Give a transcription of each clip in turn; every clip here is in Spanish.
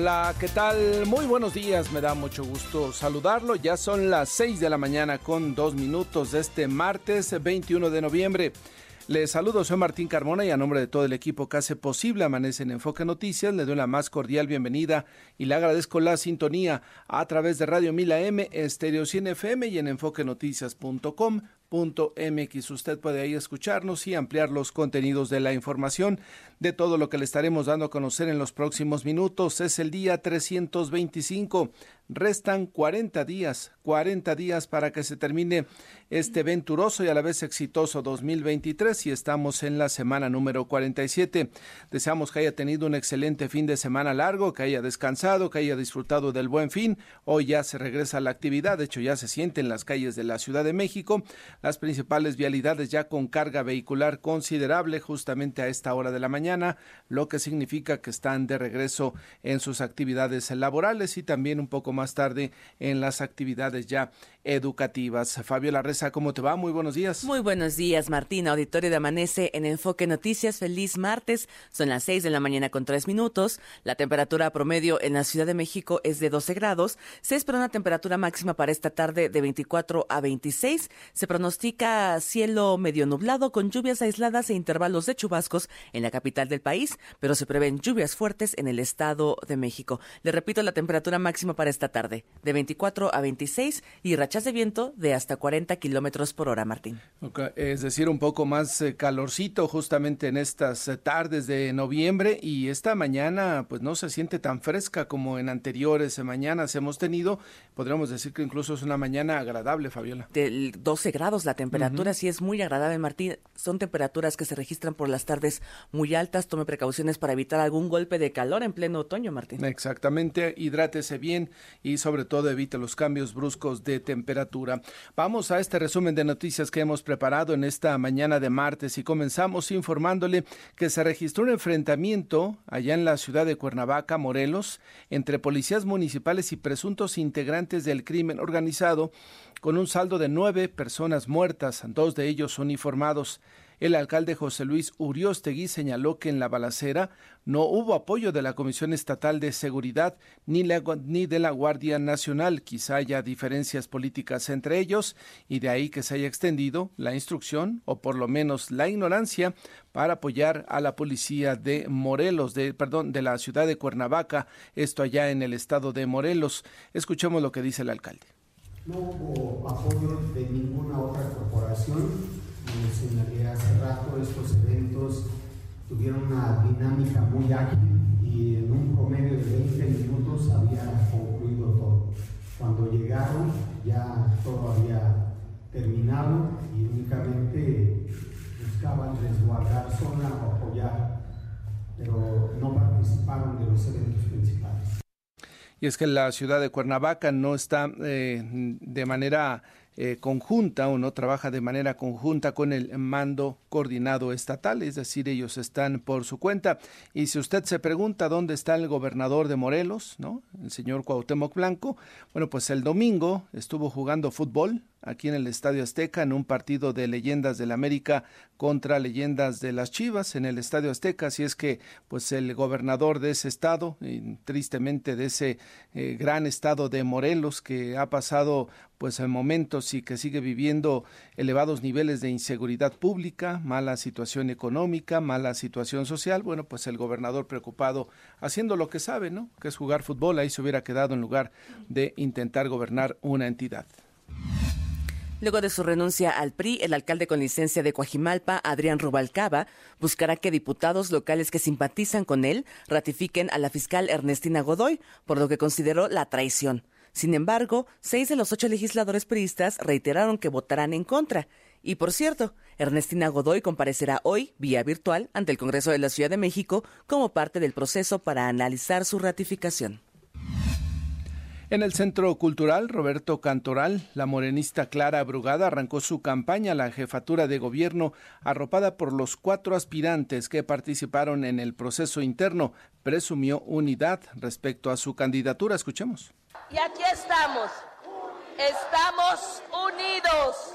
Hola, ¿qué tal? Muy buenos días, me da mucho gusto saludarlo. Ya son las 6 de la mañana con dos minutos de este martes 21 de noviembre. Les saludo, soy Martín Carmona y a nombre de todo el equipo que hace posible Amanece en Enfoque Noticias, le doy la más cordial bienvenida y le agradezco la sintonía a través de Radio Mila M, Estéreo 100 FM y en enfoquenoticias.com mx Usted puede ahí escucharnos y ampliar los contenidos de la información de todo lo que le estaremos dando a conocer en los próximos minutos. Es el día 325. Restan 40 días, 40 días para que se termine este venturoso y a la vez exitoso 2023 y estamos en la semana número 47. Deseamos que haya tenido un excelente fin de semana largo, que haya descansado, que haya disfrutado del buen fin. Hoy ya se regresa a la actividad, de hecho ya se siente en las calles de la Ciudad de México las principales vialidades ya con carga vehicular considerable justamente a esta hora de la mañana, lo que significa que están de regreso en sus actividades laborales y también un poco más tarde en las actividades ya educativas. Fabiola Reza, ¿cómo te va? Muy buenos días. Muy buenos días, Martín. Auditorio de Amanece en Enfoque Noticias. Feliz martes. Son las seis de la mañana con tres minutos. La temperatura promedio en la Ciudad de México es de 12 grados. Se espera una temperatura máxima para esta tarde de 24 a 26. Se pronostica cielo medio nublado con lluvias aisladas e intervalos de chubascos en la capital del país, pero se prevén lluvias fuertes en el Estado de México. Le repito la temperatura máxima para esta tarde de 24 a 26 y rachas de viento de hasta 40 kilómetros por hora, Martín. es decir, un poco más eh, calorcito justamente en estas eh, tardes de noviembre y esta mañana pues no se siente tan fresca como en anteriores mañanas hemos tenido. Podríamos decir que incluso es una mañana agradable, Fabiola. De 12 grados la temperatura, sí es muy agradable, Martín. Son temperaturas que se registran por las tardes muy altas. Tome precauciones para evitar algún golpe de calor en pleno otoño, Martín. Exactamente, hidrátese bien y sobre todo evite los cambios bruscos de temperatura temperatura. Vamos a este resumen de noticias que hemos preparado en esta mañana de martes y comenzamos informándole que se registró un enfrentamiento allá en la ciudad de Cuernavaca, Morelos, entre policías municipales y presuntos integrantes del crimen organizado, con un saldo de nueve personas muertas, dos de ellos uniformados. El alcalde José Luis Uriostegui señaló que en la balacera no hubo apoyo de la Comisión Estatal de Seguridad ni, ni, de la Guardia Nacional. Quizá haya diferencias políticas entre ellos y de ahí que se haya extendido la instrucción o por lo menos la ignorancia para apoyar a la policía de Morelos, de perdón, de la ciudad de Cuernavaca, esto allá en el estado de Morelos. Escuchemos lo que dice el alcalde. No hubo apoyo de ninguna otra corporación como señalé hace rato, estos eventos tuvieron una dinámica muy ágil y en un promedio de 20 minutos había concluido todo. Cuando llegaron ya todo había terminado y únicamente buscaban resguardar zona o apoyar, pero no participaron de los eventos principales. Y es que la ciudad de Cuernavaca no está eh, de manera eh, conjunta o no trabaja de manera conjunta con el mando coordinado estatal, es decir, ellos están por su cuenta. Y si usted se pregunta dónde está el gobernador de Morelos, ¿no? El señor Cuauhtémoc Blanco, bueno, pues el domingo estuvo jugando fútbol aquí en el Estadio Azteca en un partido de leyendas del América contra leyendas de las Chivas en el Estadio Azteca, así es que pues el gobernador de ese estado, y tristemente de ese eh, gran estado de Morelos que ha pasado pues en momentos y que sigue viviendo elevados niveles de inseguridad pública, mala situación económica, mala situación social, bueno, pues el gobernador preocupado haciendo lo que sabe, ¿no? Que es jugar fútbol, ahí se hubiera quedado en lugar de intentar gobernar una entidad. Luego de su renuncia al PRI, el alcalde con licencia de Coajimalpa, Adrián Rubalcaba, buscará que diputados locales que simpatizan con él ratifiquen a la fiscal Ernestina Godoy, por lo que consideró la traición. Sin embargo, seis de los ocho legisladores priistas reiteraron que votarán en contra. Y por cierto, Ernestina Godoy comparecerá hoy, vía virtual, ante el Congreso de la Ciudad de México como parte del proceso para analizar su ratificación. En el Centro Cultural Roberto Cantoral, la morenista Clara Brugada arrancó su campaña a la jefatura de gobierno arropada por los cuatro aspirantes que participaron en el proceso interno. Presumió unidad respecto a su candidatura. Escuchemos. Y aquí estamos. Estamos unidos,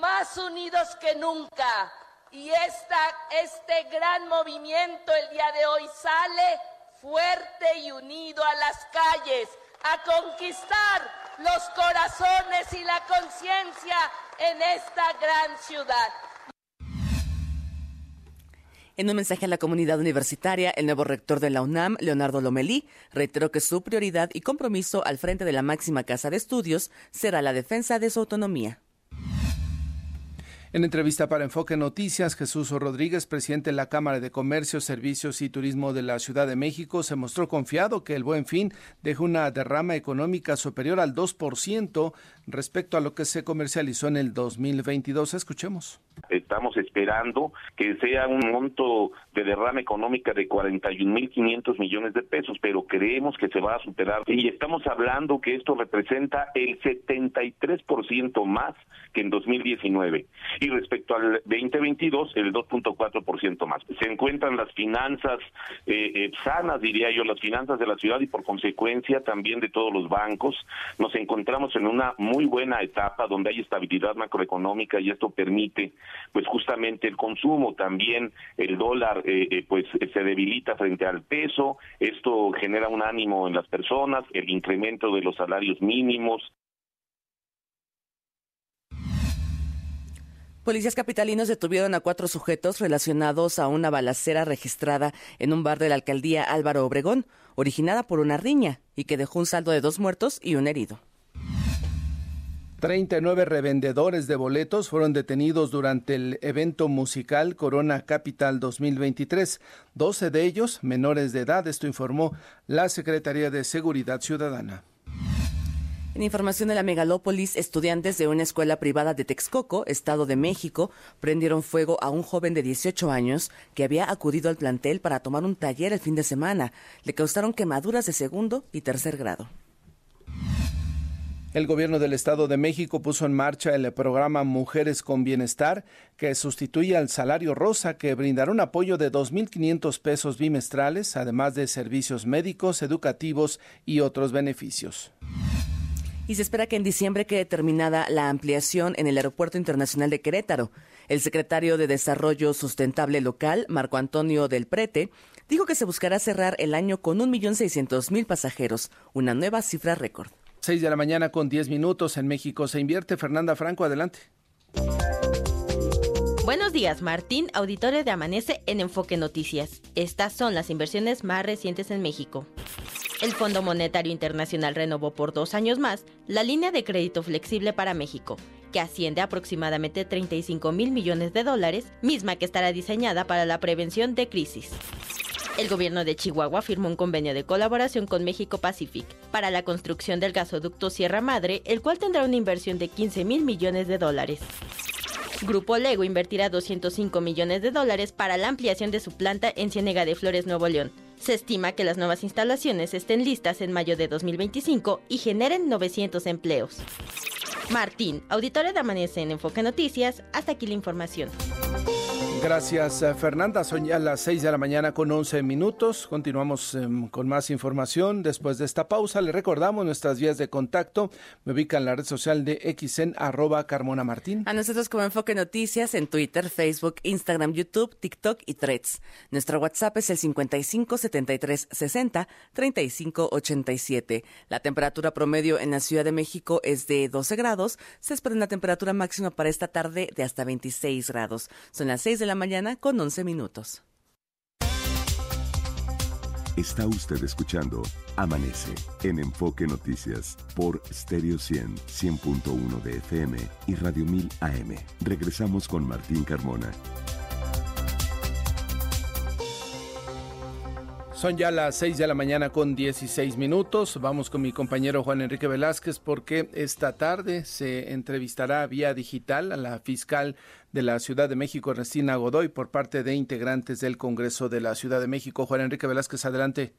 más unidos que nunca. Y esta, este gran movimiento el día de hoy sale fuerte y unido a las calles a conquistar los corazones y la conciencia en esta gran ciudad. En un mensaje a la comunidad universitaria, el nuevo rector de la UNAM, Leonardo Lomelí, reiteró que su prioridad y compromiso al frente de la máxima casa de estudios será la defensa de su autonomía. En entrevista para Enfoque Noticias, Jesús Rodríguez, presidente de la Cámara de Comercio, Servicios y Turismo de la Ciudad de México, se mostró confiado que el buen fin deje una derrama económica superior al 2% respecto a lo que se comercializó en el 2022. Escuchemos. Estamos esperando que sea un monto de derrama económica de 41.500 millones de pesos, pero creemos que se va a superar. Y estamos hablando que esto representa el 73% más que en 2019 y respecto al 2022 el 2.4% más. Se encuentran las finanzas eh, eh, sanas, diría yo, las finanzas de la ciudad y por consecuencia también de todos los bancos. Nos encontramos en una muy buena etapa donde hay estabilidad macroeconómica y esto permite pues justamente el consumo, también el dólar eh, pues se debilita frente al peso, esto genera un ánimo en las personas, el incremento de los salarios mínimos, Policías capitalinos detuvieron a cuatro sujetos relacionados a una balacera registrada en un bar de la alcaldía Álvaro Obregón, originada por una riña, y que dejó un saldo de dos muertos y un herido. 39 revendedores de boletos fueron detenidos durante el evento musical Corona Capital 2023. 12 de ellos menores de edad, esto informó la Secretaría de Seguridad Ciudadana. En información de la megalópolis, estudiantes de una escuela privada de Texcoco, Estado de México, prendieron fuego a un joven de 18 años que había acudido al plantel para tomar un taller el fin de semana. Le causaron quemaduras de segundo y tercer grado. El gobierno del Estado de México puso en marcha el programa Mujeres con Bienestar, que sustituye al salario rosa, que brindará un apoyo de 2.500 pesos bimestrales, además de servicios médicos, educativos y otros beneficios y se espera que en diciembre quede terminada la ampliación en el Aeropuerto Internacional de Querétaro. El secretario de Desarrollo Sustentable Local, Marco Antonio del Prete, dijo que se buscará cerrar el año con 1.600.000 pasajeros, una nueva cifra récord. 6 de la mañana con 10 minutos en México se invierte. Fernanda Franco, adelante. Buenos días, Martín, auditorio de Amanece en Enfoque Noticias. Estas son las inversiones más recientes en México. El Fondo Monetario Internacional renovó por dos años más la línea de crédito flexible para México, que asciende a aproximadamente 35 mil millones de dólares, misma que estará diseñada para la prevención de crisis. El gobierno de Chihuahua firmó un convenio de colaboración con México Pacific para la construcción del gasoducto Sierra Madre, el cual tendrá una inversión de 15 mil millones de dólares. Grupo Lego invertirá 205 millones de dólares para la ampliación de su planta en Ciénega de Flores, Nuevo León. Se estima que las nuevas instalaciones estén listas en mayo de 2025 y generen 900 empleos. Martín, auditorio de Amanece en Enfoque Noticias, hasta aquí la información. Gracias, eh, Fernanda. Son ya las 6 de la mañana con 11 minutos. Continuamos em, con más información. Después de esta pausa, le recordamos nuestras vías de contacto. Me ubica en la red social de XN, arroba Carmona Martín. A nosotros como Enfoque Noticias en Twitter, Facebook, Instagram, YouTube, TikTok y Threads. Nuestro WhatsApp es el 55 73 60 35 87. La temperatura promedio en la Ciudad de México es de 12 grados. Se espera una temperatura máxima para esta tarde de hasta 26 grados. Son las 6 de la mañana con 11 minutos. Está usted escuchando Amanece en Enfoque Noticias por Stereo 100, 100.1 de FM y Radio 1000 AM. Regresamos con Martín Carmona. Son ya las 6 de la mañana con 16 minutos. Vamos con mi compañero Juan Enrique Velázquez porque esta tarde se entrevistará vía digital a la fiscal de la Ciudad de México, Restina Godoy, por parte de integrantes del Congreso de la Ciudad de México. Juan Enrique Velázquez, adelante.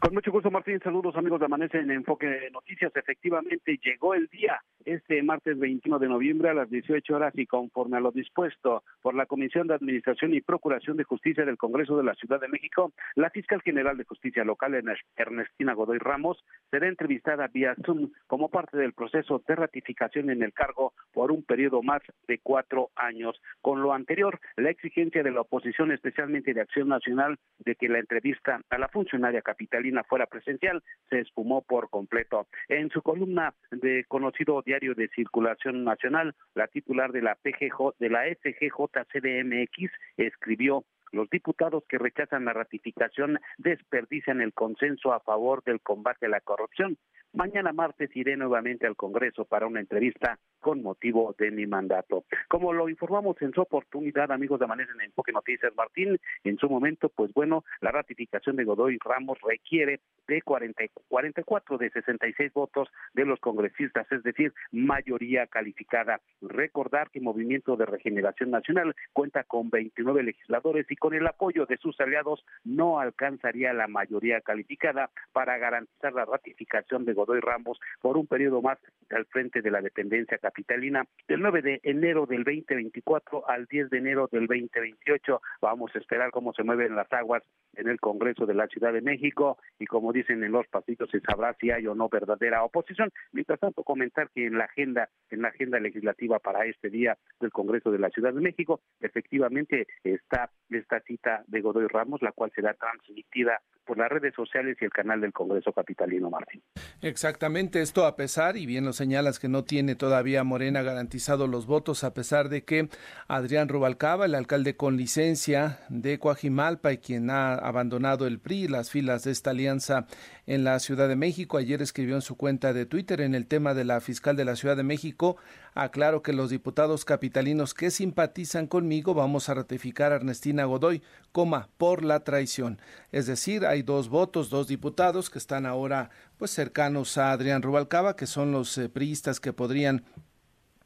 Con mucho gusto, Martín. Saludos, amigos de Amanece en Enfoque Noticias. Efectivamente, llegó el día, este martes 21 de noviembre a las 18 horas y conforme a lo dispuesto por la Comisión de Administración y Procuración de Justicia del Congreso de la Ciudad de México, la fiscal general de Justicia local, Ernestina Godoy Ramos, será entrevistada vía Zoom como parte del proceso de ratificación en el cargo por un periodo más de cuatro años. Con lo anterior, la exigencia de la oposición, especialmente de Acción Nacional, de que la entrevista a la funcionaria capital fuera presencial, se esfumó por completo. En su columna de conocido diario de circulación nacional, la titular de la PGJ, de la FGJ-CDMX escribió los diputados que rechazan la ratificación desperdician el consenso a favor del combate a la corrupción. Mañana martes iré nuevamente al Congreso para una entrevista con motivo de mi mandato. Como lo informamos en su oportunidad, amigos de Amanece en Enfoque Noticias Martín, en su momento, pues bueno, la ratificación de Godoy Ramos requiere de 40, 44 de 66 votos de los congresistas, es decir, mayoría calificada. Recordar que Movimiento de Regeneración Nacional cuenta con 29 legisladores y con el apoyo de sus aliados no alcanzaría la mayoría calificada para garantizar la ratificación de Godoy Ramos por un periodo más al frente de la dependencia capitalina del 9 de enero del 2024 al 10 de enero del 2028. Vamos a esperar cómo se mueven las aguas en el Congreso de la Ciudad de México y como dicen en los pasitos se sabrá si hay o no verdadera oposición. Mientras tanto comentar que en la agenda en la agenda legislativa para este día del Congreso de la Ciudad de México efectivamente está esta cita de Godoy Ramos la cual será transmitida por las redes sociales y el canal del Congreso Capitalino Martín. Exactamente, esto a pesar, y bien lo señalas, que no tiene todavía Morena garantizado los votos, a pesar de que Adrián Rubalcaba, el alcalde con licencia de Coajimalpa y quien ha abandonado el PRI, las filas de esta alianza en la Ciudad de México, ayer escribió en su cuenta de Twitter en el tema de la fiscal de la Ciudad de México, aclaro que los diputados capitalinos que simpatizan conmigo vamos a ratificar a Ernestina Godoy, coma, por la traición. Es decir, hay dos votos, dos diputados que están ahora pues cercanos a Adrián Rubalcaba, que son los eh, priistas que podrían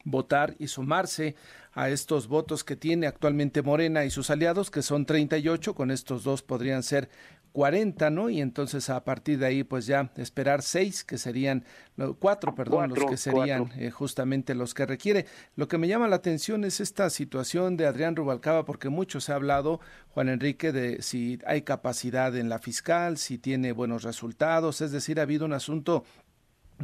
votar y sumarse a estos votos que tiene actualmente Morena y sus aliados, que son 38, con estos dos podrían ser 40, ¿no? Y entonces a partir de ahí, pues ya esperar seis, que serían, cuatro, perdón, los que serían eh, justamente los que requiere. Lo que me llama la atención es esta situación de Adrián Rubalcaba, porque mucho se ha hablado, Juan Enrique, de si hay capacidad en la fiscal, si tiene buenos resultados, es decir, ha habido un asunto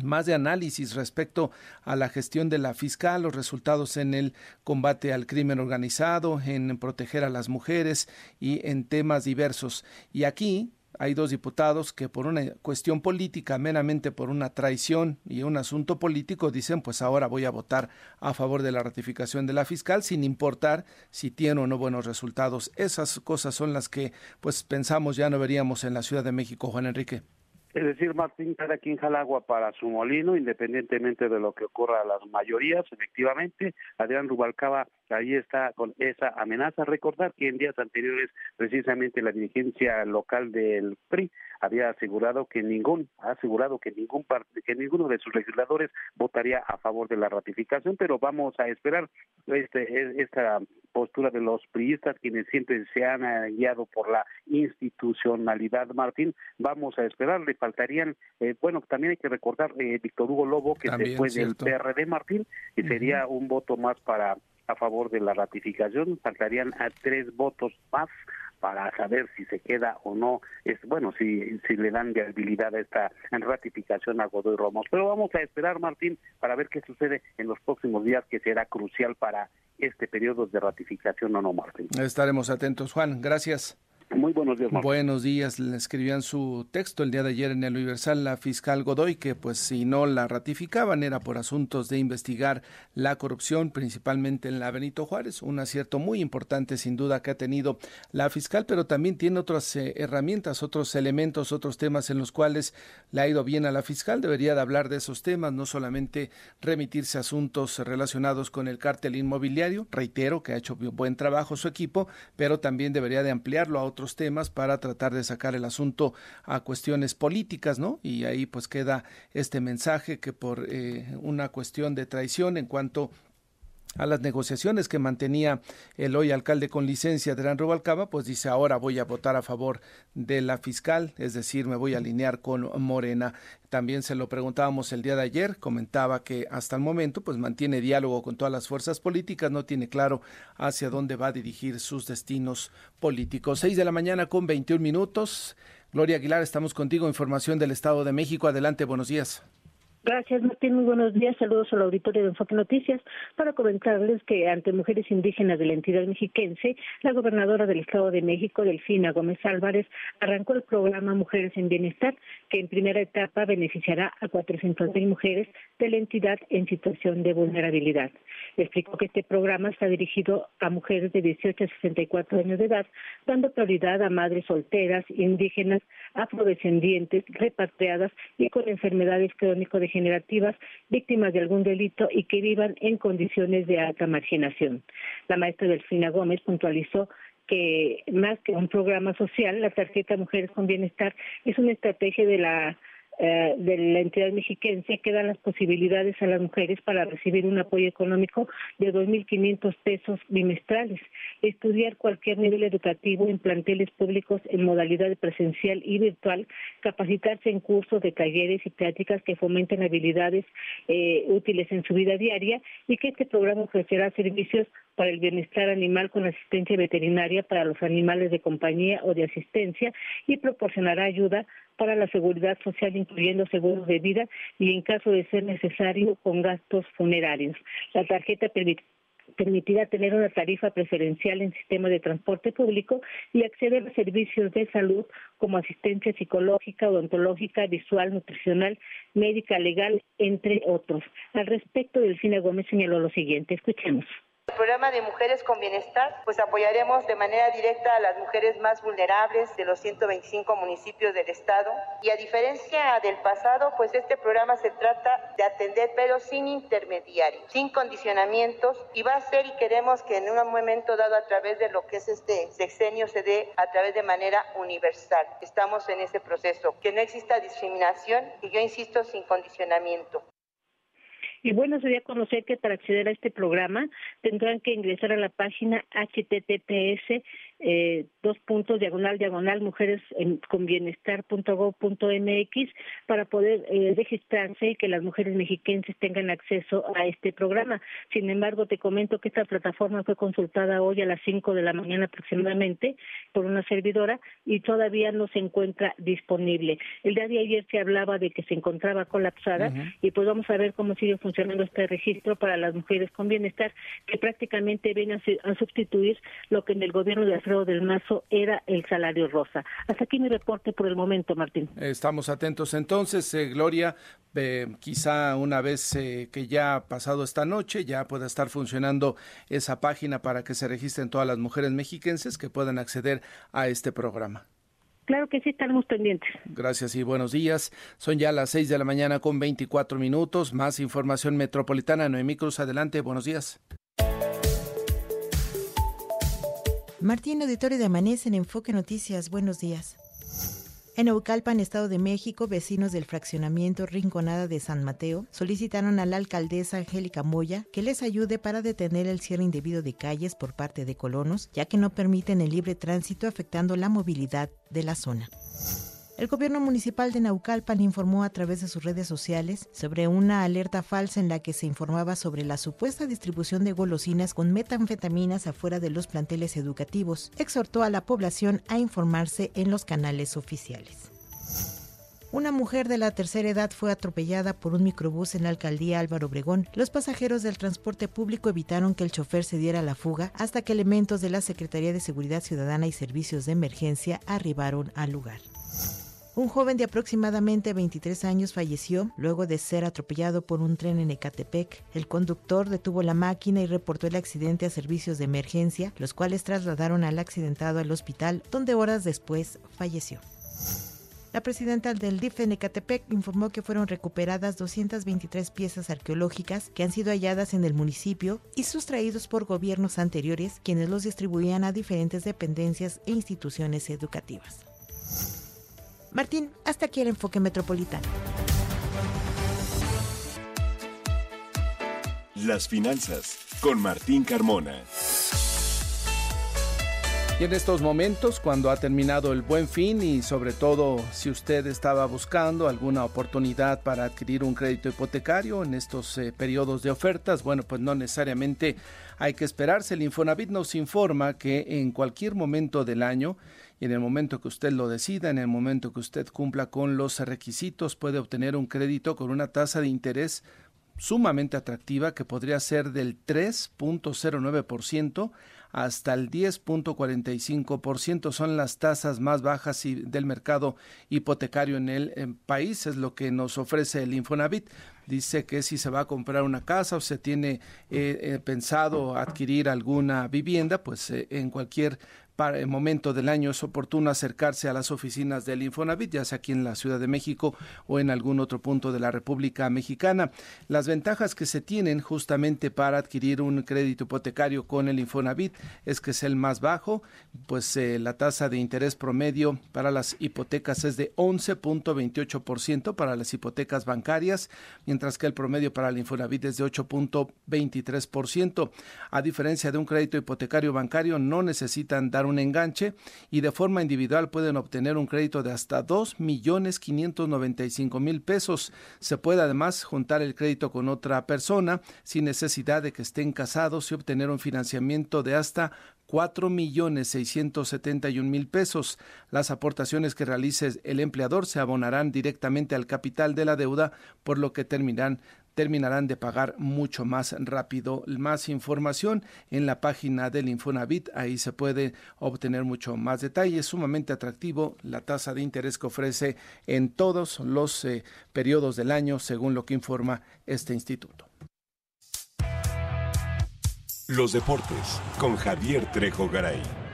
más de análisis respecto a la gestión de la fiscal, los resultados en el combate al crimen organizado, en proteger a las mujeres y en temas diversos. Y aquí hay dos diputados que por una cuestión política, meramente por una traición y un asunto político, dicen pues ahora voy a votar a favor de la ratificación de la fiscal sin importar si tiene o no buenos resultados. Esas cosas son las que pues pensamos ya no veríamos en la Ciudad de México, Juan Enrique. Es decir, Martín, cada quien jala agua para su molino, independientemente de lo que ocurra a las mayorías, efectivamente. Adrián Rubalcaba ahí está con esa amenaza. Recordar que en días anteriores, precisamente la dirigencia local del PRI había asegurado que ningún, ha asegurado que ningún que ninguno de sus legisladores votaría a favor de la ratificación, pero vamos a esperar este, esta postura de los priistas, quienes siempre se han guiado por la institucionalidad, Martín, vamos a esperar, le faltarían, eh, bueno, también hay que recordar eh, Víctor Hugo Lobo, que se fue del PRD, Martín, y sería un voto más para a favor de la ratificación, faltarían a tres votos más para saber si se queda o no, es bueno, si, si le dan viabilidad a esta ratificación a Godoy Ramos. Pero vamos a esperar, Martín, para ver qué sucede en los próximos días, que será crucial para este periodo de ratificación o no, Martín. Estaremos atentos, Juan. Gracias. Muy buenos días. Buenos días. Le escribían su texto el día de ayer en el Universal la fiscal Godoy que pues si no la ratificaban era por asuntos de investigar la corrupción principalmente en la Benito Juárez, un acierto muy importante sin duda que ha tenido la fiscal, pero también tiene otras eh, herramientas, otros elementos, otros temas en los cuales le ha ido bien a la fiscal. Debería de hablar de esos temas, no solamente remitirse a asuntos relacionados con el cártel inmobiliario. Reitero que ha hecho buen trabajo su equipo, pero también debería de ampliarlo a otros otros temas para tratar de sacar el asunto a cuestiones políticas, ¿no? Y ahí pues queda este mensaje que por eh, una cuestión de traición en cuanto a las negociaciones que mantenía el hoy alcalde con licencia de Rubalcaba, pues dice ahora voy a votar a favor de la fiscal, es decir, me voy a alinear con Morena. También se lo preguntábamos el día de ayer, comentaba que hasta el momento pues mantiene diálogo con todas las fuerzas políticas, no tiene claro hacia dónde va a dirigir sus destinos políticos. Seis de la mañana con 21 minutos. Gloria Aguilar, estamos contigo. Información del Estado de México. Adelante, buenos días. Gracias, Martín. Muy buenos días. Saludos al auditorio de Enfoque Noticias para comentarles que ante mujeres indígenas de la entidad mexiquense, la gobernadora del Estado de México, Delfina Gómez Álvarez, arrancó el programa Mujeres en Bienestar, que en primera etapa beneficiará a 400.000 mujeres de la entidad en situación de vulnerabilidad. Explicó que este programa está dirigido a mujeres de 18 a 64 años de edad, dando prioridad a madres solteras, indígenas, afrodescendientes, repatriadas y con enfermedades crónico-degenerativas generativas víctimas de algún delito y que vivan en condiciones de alta marginación. La maestra Delfina Gómez puntualizó que más que un programa social, la tarjeta Mujeres con Bienestar es una estrategia de la eh, de la entidad mexiquense que dan las posibilidades a las mujeres para recibir un apoyo económico de 2.500 pesos bimestrales, estudiar cualquier nivel educativo en planteles públicos en modalidad presencial y virtual, capacitarse en cursos de talleres y prácticas que fomenten habilidades eh, útiles en su vida diaria y que este programa ofrecerá servicios para el bienestar animal con asistencia veterinaria para los animales de compañía o de asistencia y proporcionará ayuda para la seguridad social, incluyendo seguros de vida y, en caso de ser necesario, con gastos funerarios. La tarjeta permitirá tener una tarifa preferencial en sistema de transporte público y acceder a servicios de salud como asistencia psicológica, odontológica, visual, nutricional, médica, legal, entre otros. Al respecto, Delfina Gómez señaló lo siguiente. Escuchemos. El programa de Mujeres con Bienestar, pues apoyaremos de manera directa a las mujeres más vulnerables de los 125 municipios del estado y a diferencia del pasado, pues este programa se trata de atender pero sin intermediarios, sin condicionamientos y va a ser y queremos que en un momento dado a través de lo que es este sexenio se dé a través de manera universal. Estamos en ese proceso, que no exista discriminación y yo insisto sin condicionamiento. Y bueno, sería conocer que para acceder a este programa tendrán que ingresar a la página https eh, dos puntos diagonal diagonal mujeres en, con bienestar.gov.mx para poder eh, registrarse y que las mujeres mexiquenses tengan acceso a este programa. Sin embargo, te comento que esta plataforma fue consultada hoy a las 5 de la mañana aproximadamente por una servidora y todavía no se encuentra disponible. El día de ayer se hablaba de que se encontraba colapsada y pues vamos a ver cómo sigue funcionando este registro para las mujeres con bienestar que prácticamente viene a, a sustituir lo que en el gobierno de del Mazo era el salario rosa. Hasta aquí mi reporte por el momento, Martín. Estamos atentos entonces, eh, Gloria. Eh, quizá una vez eh, que ya ha pasado esta noche, ya pueda estar funcionando esa página para que se registren todas las mujeres mexiquenses que puedan acceder a este programa. Claro que sí, estamos pendientes. Gracias y buenos días. Son ya las seis de la mañana con 24 minutos. Más información metropolitana. Noemí Cruz, adelante. Buenos días. Martín, auditorio de Amanece en Enfoque Noticias. Buenos días. En Eucalpan, Estado de México, vecinos del fraccionamiento Rinconada de San Mateo solicitaron a la alcaldesa Angélica Moya que les ayude para detener el cierre indebido de calles por parte de colonos, ya que no permiten el libre tránsito afectando la movilidad de la zona. El gobierno municipal de Naucalpan informó a través de sus redes sociales sobre una alerta falsa en la que se informaba sobre la supuesta distribución de golosinas con metanfetaminas afuera de los planteles educativos. Exhortó a la población a informarse en los canales oficiales. Una mujer de la tercera edad fue atropellada por un microbús en la alcaldía Álvaro Obregón. Los pasajeros del transporte público evitaron que el chofer se diera la fuga hasta que elementos de la Secretaría de Seguridad Ciudadana y Servicios de Emergencia arribaron al lugar. Un joven de aproximadamente 23 años falleció luego de ser atropellado por un tren en Ecatepec. El conductor detuvo la máquina y reportó el accidente a servicios de emergencia, los cuales trasladaron al accidentado al hospital, donde horas después falleció. La presidenta del DIF en Ecatepec informó que fueron recuperadas 223 piezas arqueológicas que han sido halladas en el municipio y sustraídos por gobiernos anteriores, quienes los distribuían a diferentes dependencias e instituciones educativas. Martín, hasta aquí el enfoque metropolitano. Las finanzas con Martín Carmona. Y en estos momentos, cuando ha terminado el buen fin y sobre todo si usted estaba buscando alguna oportunidad para adquirir un crédito hipotecario en estos eh, periodos de ofertas, bueno, pues no necesariamente hay que esperarse. El Infonavit nos informa que en cualquier momento del año y en el momento que usted lo decida, en el momento que usted cumpla con los requisitos, puede obtener un crédito con una tasa de interés sumamente atractiva que podría ser del 3.09% hasta el 10.45%. Son las tasas más bajas del mercado hipotecario en el país, es lo que nos ofrece el Infonavit. Dice que si se va a comprar una casa o se tiene eh, eh, pensado adquirir alguna vivienda, pues eh, en cualquier para el momento del año es oportuno acercarse a las oficinas del Infonavit, ya sea aquí en la Ciudad de México o en algún otro punto de la República Mexicana. Las ventajas que se tienen justamente para adquirir un crédito hipotecario con el Infonavit es que es el más bajo, pues eh, la tasa de interés promedio para las hipotecas es de 11.28% para las hipotecas bancarias, mientras que el promedio para el Infonavit es de 8.23%. A diferencia de un crédito hipotecario bancario, no necesitan dar un enganche y de forma individual pueden obtener un crédito de hasta dos millones quinientos noventa y cinco mil pesos. Se puede además juntar el crédito con otra persona sin necesidad de que estén casados y obtener un financiamiento de hasta cuatro millones seiscientos setenta y un mil pesos. Las aportaciones que realice el empleador se abonarán directamente al capital de la deuda, por lo que terminarán terminarán de pagar mucho más rápido. Más información en la página del Infonavit, ahí se puede obtener mucho más detalle. Es sumamente atractivo la tasa de interés que ofrece en todos los eh, periodos del año, según lo que informa este instituto. Los deportes con Javier Trejo Garay.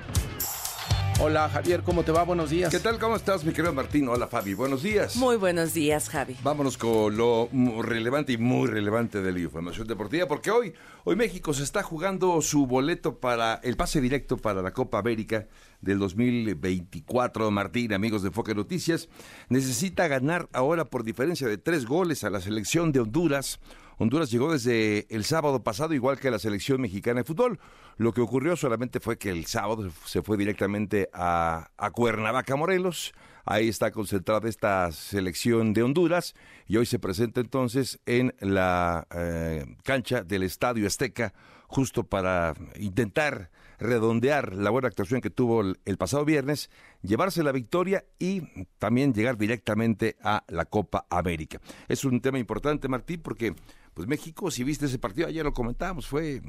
Hola Javier, ¿cómo te va? Buenos días. ¿Qué tal? ¿Cómo estás, mi querido Martín? Hola Fabi, buenos días. Muy buenos días, Javi. Vámonos con lo relevante y muy relevante de la información deportiva, porque hoy, hoy México se está jugando su boleto para el pase directo para la Copa América del 2024. Martín, amigos de Foque Noticias, necesita ganar ahora por diferencia de tres goles a la selección de Honduras Honduras llegó desde el sábado pasado, igual que la selección mexicana de fútbol. Lo que ocurrió solamente fue que el sábado se fue directamente a, Cuernavaca, Morelos. Ahí está concentrada esta selección de Honduras y hoy se presenta entonces en la eh, cancha del Estadio Azteca, justo para intentar redondear la buena actuación que tuvo el, pasado viernes, llevarse la victoria y también llegar directamente a la Copa América. Es un tema importante, Martín, porque pues México, si viste ese partido, ayer lo comentábamos, fue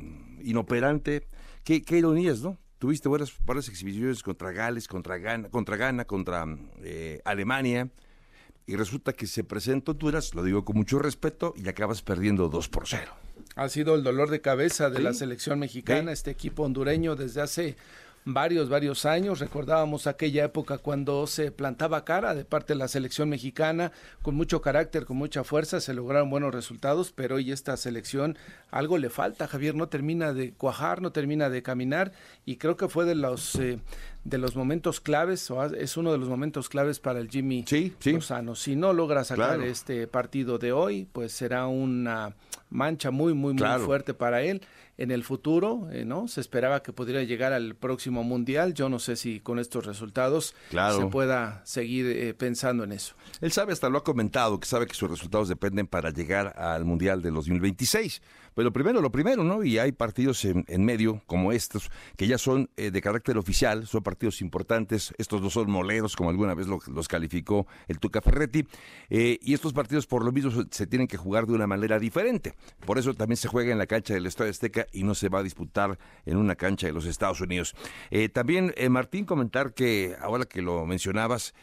inoperante. Qué, qué ironías, ¿no? Tuviste buenas, buenas exhibiciones contra Gales, contra Ghana, contra, Ghana, contra eh, Alemania, y resulta que se presenta Honduras, lo digo con mucho respeto, y acabas perdiendo 2 por 0. Ha sido el dolor de cabeza de la selección mexicana, este equipo hondureño desde hace varios, varios años. Recordábamos aquella época cuando se plantaba cara de parte de la selección mexicana, con mucho carácter, con mucha fuerza, se lograron buenos resultados, pero hoy esta selección algo le falta, Javier, no termina de cuajar, no termina de caminar, y creo que fue de los eh, de los momentos claves, o es uno de los momentos claves para el Jimmy sí, sí. Lozano. Si no logra sacar este partido de hoy, pues será una mancha muy, muy, muy fuerte para él en el futuro, eh, ¿no? Se esperaba que pudiera llegar al próximo mundial. Yo no sé si con estos resultados se pueda seguir eh, pensando en eso. Él sabe, hasta lo ha comentado, que sabe que sus resultados dependen para llegar al mundial de 2026. Pero primero, lo primero, ¿no? Y hay partidos en, medio, como estos, que ya son eh, de carácter oficial, son partidos importantes. Estos no son moleros, como alguna vez los calificó el Tuca Ferretti. Eh, y estos partidos, por lo mismo, se tienen que jugar de una manera diferente. Por eso también se juega en la cancha del Estadio Azteca y no se va a disputar en una cancha de los Estados Unidos. Eh, también, Martín, comentar que, ahora que lo mencionabas,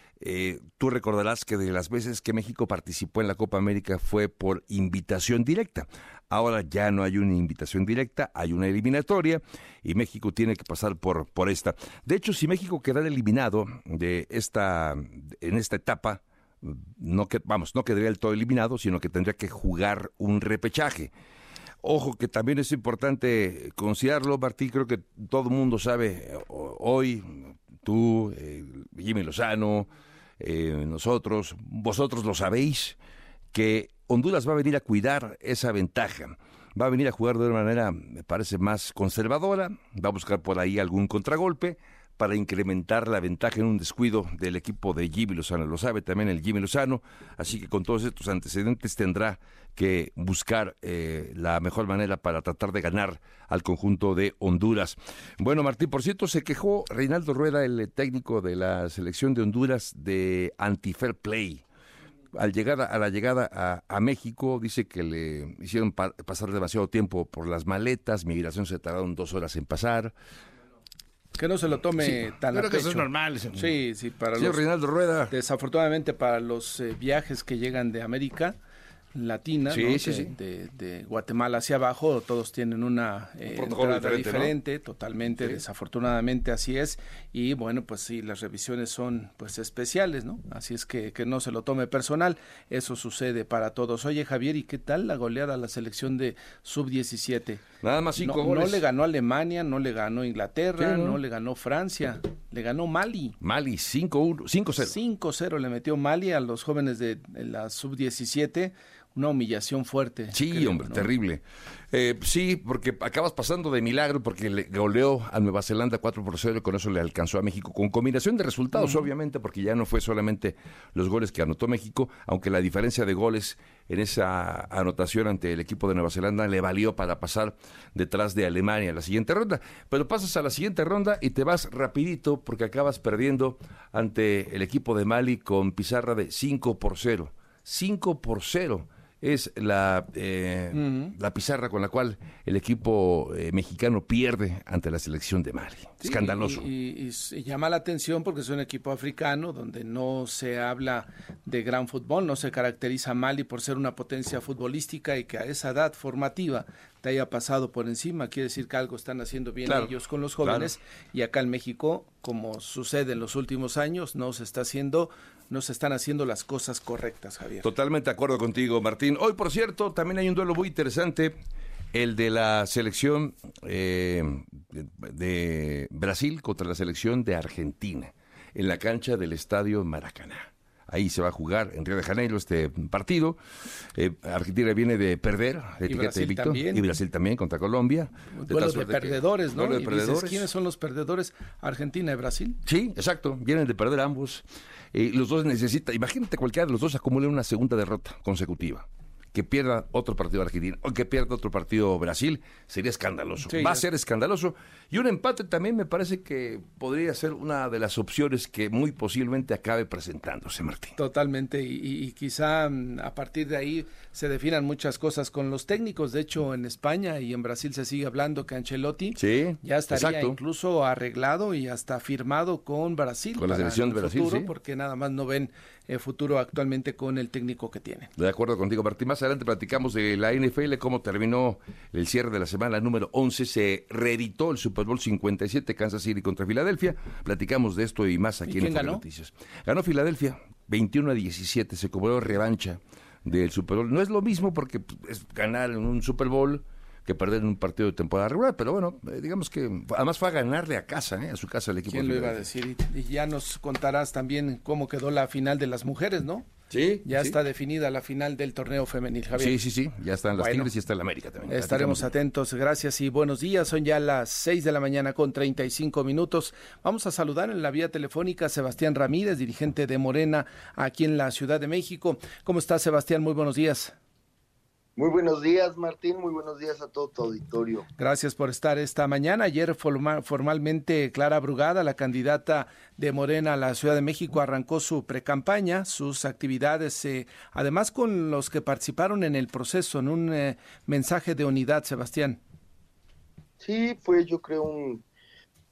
tú recordarás que de las veces que México participó en la Copa América fue por invitación directa. Ahora ya no hay una invitación directa, hay una eliminatoria y México tiene que pasar por, por esta. De hecho, si México quedara eliminado de esta, en esta etapa, no vamos, no quedaría el todo eliminado, sino que tendría que jugar un repechaje. Ojo que también es importante considerarlo, Martín, creo que todo el mundo sabe hoy, tú, eh, Jimmy Lozano, eh, nosotros, vosotros lo sabéis, que Honduras va a venir a cuidar esa ventaja. va a venir a jugar de una manera, me parece, más conservadora, va a buscar por ahí algún contragolpe para incrementar la ventaja en un descuido del equipo de Jimmy Lozano. Lo sabe también el Jimmy Lozano, así que con todos estos antecedentes tendrá que buscar eh, la mejor manera para tratar de ganar al conjunto de Honduras. Bueno, Martín, por cierto, se quejó Reinaldo Rueda, el técnico de la selección de Honduras, de anti-fair play al llegar a la llegada a, México, dice que le hicieron pasar demasiado tiempo por las maletas, migración se tardaron dos horas en pasar, que no se lo tome tan a pecho. que eso es normal. Sí, sí, para los, Reinaldo Rueda. Desafortunadamente para los eh, viajes que llegan de América, latina, de, Guatemala hacia abajo, todos tienen una eh, diferente, totalmente, desafortunadamente así es, y bueno, pues sí, las revisiones son pues especiales, ¿no? Así es que, que no se lo tome personal, eso sucede para todos. Oye Javier, ¿y qué tal la goleada a la selección de sub-17? Nada más cinco no, goles. No le ganó Alemania, no le ganó Inglaterra, ¿no? le ganó Francia, le ganó Mali. Mali, 5-0. 5-0 le metió Mali a los jóvenes de la sub-17 una humillación fuerte. Sí, hombre, terrible. Eh, sí, porque acabas pasando de milagro porque le goleó a Nueva Zelanda 4 por 0 y con eso le alcanzó a México con combinación de resultados, obviamente, porque ya no fue solamente los goles que anotó México, aunque la diferencia de goles en esa anotación ante el equipo de Nueva Zelanda le valió para pasar detrás de Alemania a la siguiente ronda. Pero pasas a la siguiente ronda y te vas rapidito porque acabas perdiendo ante el equipo de Mali con pizarra de 5 por 0. 5 por 0 es la, eh, la pizarra con la cual el equipo eh, mexicano pierde ante la selección de Mali. Escandaloso. Y, llama la atención porque es un equipo africano donde no se habla de gran fútbol, no se caracteriza Mali por ser una potencia futbolística y que a esa edad formativa te haya pasado por encima, quiere decir que algo están haciendo bien ellos con los jóvenes y acá en México, como sucede en los últimos años, no se está haciendo no se están haciendo las cosas correctas, Javier. Totalmente de acuerdo contigo, Martín. Hoy, por cierto, también hay un duelo muy interesante, el de la selección eh, de Brasil contra la selección de Argentina, en la cancha del Estadio Maracaná. Ahí se va a jugar en Río de Janeiro este partido. Eh, Argentina viene de perder, y Brasil, también. y Brasil también contra Colombia. De, de perdedores, ¿no? De perdedores. ¿Quiénes son los perdedores? Argentina y Brasil. Sí, exacto. Vienen de perder ambos. Y los dos necesitan, imagínate cualquiera de los dos acumule una segunda derrota consecutiva que pierda otro partido Argentina o que pierda otro partido Brasil, sería escandaloso. Va a ser escandaloso. Y un empate también me parece que podría ser una de las opciones que muy posiblemente acabe presentándose, Martín. Totalmente. Y, quizá mm, a partir de ahí se definan muchas cosas con los técnicos. De hecho, en España y en Brasil se sigue hablando que Ancelotti ya estaría incluso arreglado y hasta firmado con Brasil. Con la selección de Brasil, Porque nada más no ven el futuro actualmente con el técnico que tiene. De acuerdo contigo, Martín. Más adelante platicamos de la NFL, cómo terminó el cierre de la semana número 11. Se reeditó el Super Bowl 57, Kansas City contra Filadelfia. Platicamos de esto y más aquí en ganó? Noticias. Ganó Filadelfia, 21 a 17. Se cobró revancha del Super Bowl. No es lo mismo porque pues, es ganar en un Super Bowl que perder en un partido de temporada regular, pero bueno, eh, digamos que además fue a ganarle a casa, eh, a su casa el equipo. ¿Quién lo iba a decir? Y, ya nos contarás también cómo quedó la final de las mujeres, ¿no? Sí. Ya está definida la final del torneo femenil, Javier. Sí, sí, sí. Ya están las Tigres y está el América también. Estaremos atentos. Gracias y buenos días. Son ya las 6 de la mañana con 35 minutos. Vamos a saludar en la vía telefónica a Sebastián Ramírez, dirigente de Morena aquí en la Ciudad de México. ¿Cómo está, Sebastián? Muy buenos días. Muy buenos días, Martín. Muy buenos días a todo tu auditorio. Gracias por estar esta mañana. Ayer formalmente Clara Brugada, la candidata de Morena a la Ciudad de México, arrancó su precampaña, sus actividades, eh, además con los que participaron en el proceso, en un eh, mensaje de unidad, Sebastián. Sí, fue yo creo un,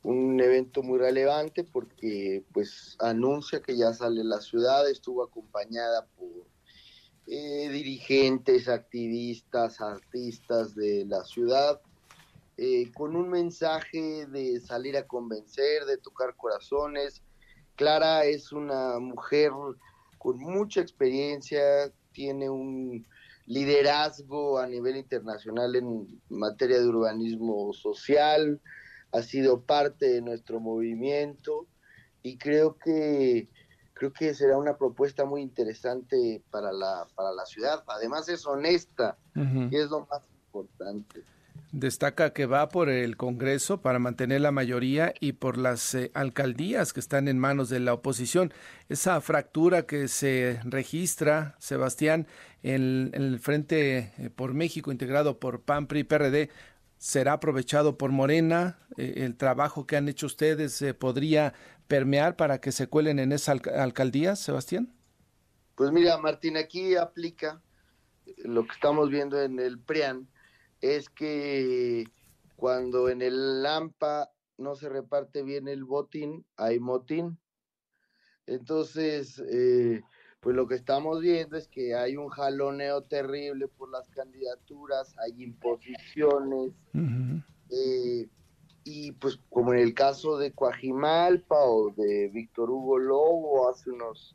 un evento muy relevante porque pues anuncia que ya sale la ciudad, estuvo acompañada por eh, dirigentes, activistas, artistas de la ciudad, eh, con un mensaje de salir a convencer, de tocar corazones. Clara es una mujer con mucha experiencia, tiene un liderazgo a nivel internacional en materia de urbanismo social, ha sido parte de nuestro movimiento y creo que creo que será una propuesta muy interesante para la, para la ciudad. Además es honesta, y es lo más importante. Destaca que va por el Congreso para mantener la mayoría y por las eh, alcaldías que están en manos de la oposición. Esa fractura que se registra, Sebastián, en, el Frente eh, por México, integrado por PAN, PRI y PRD, será aprovechado por Morena. Eh, el trabajo que han hecho ustedes podría permear para que se cuelen en esa alcaldía, Sebastián. Pues mira, Martín, aquí aplica lo que estamos viendo en el PRIAN es que cuando en el Lampa no se reparte bien el botín, hay motín. Entonces, eh, pues lo que estamos viendo es que hay un jaloneo terrible por las candidaturas, hay imposiciones, eh, y pues como en el caso de Coajimalpa o de Víctor Hugo Lobo hace unos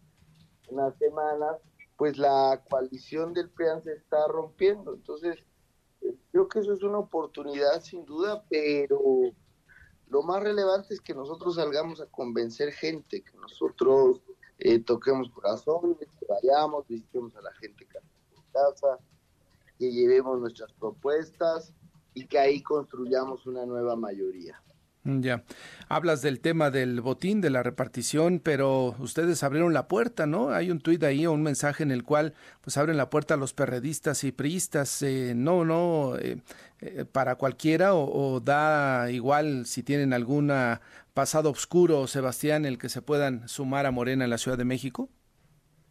unas semanas, pues la coalición del PRIAN se está rompiendo. Entonces, Creo que eso es una oportunidad sin duda, pero lo más relevante es que nosotros salgamos a convencer gente, que nosotros eh, toquemos corazones, que vayamos, visitemos a la gente casa, que llevemos nuestras propuestas y que ahí construyamos una nueva mayoría. Ya. Hablas del tema del botín, de la repartición, pero ustedes abrieron la puerta, ¿no? Hay un tuit ahí o un mensaje en el cual pues abren la puerta a los perredistas y priistas. Eh, no, no, eh, eh, para cualquiera o, da igual si tienen alguna pasado oscuro, Sebastián, el que se puedan sumar a Morena en la Ciudad de México.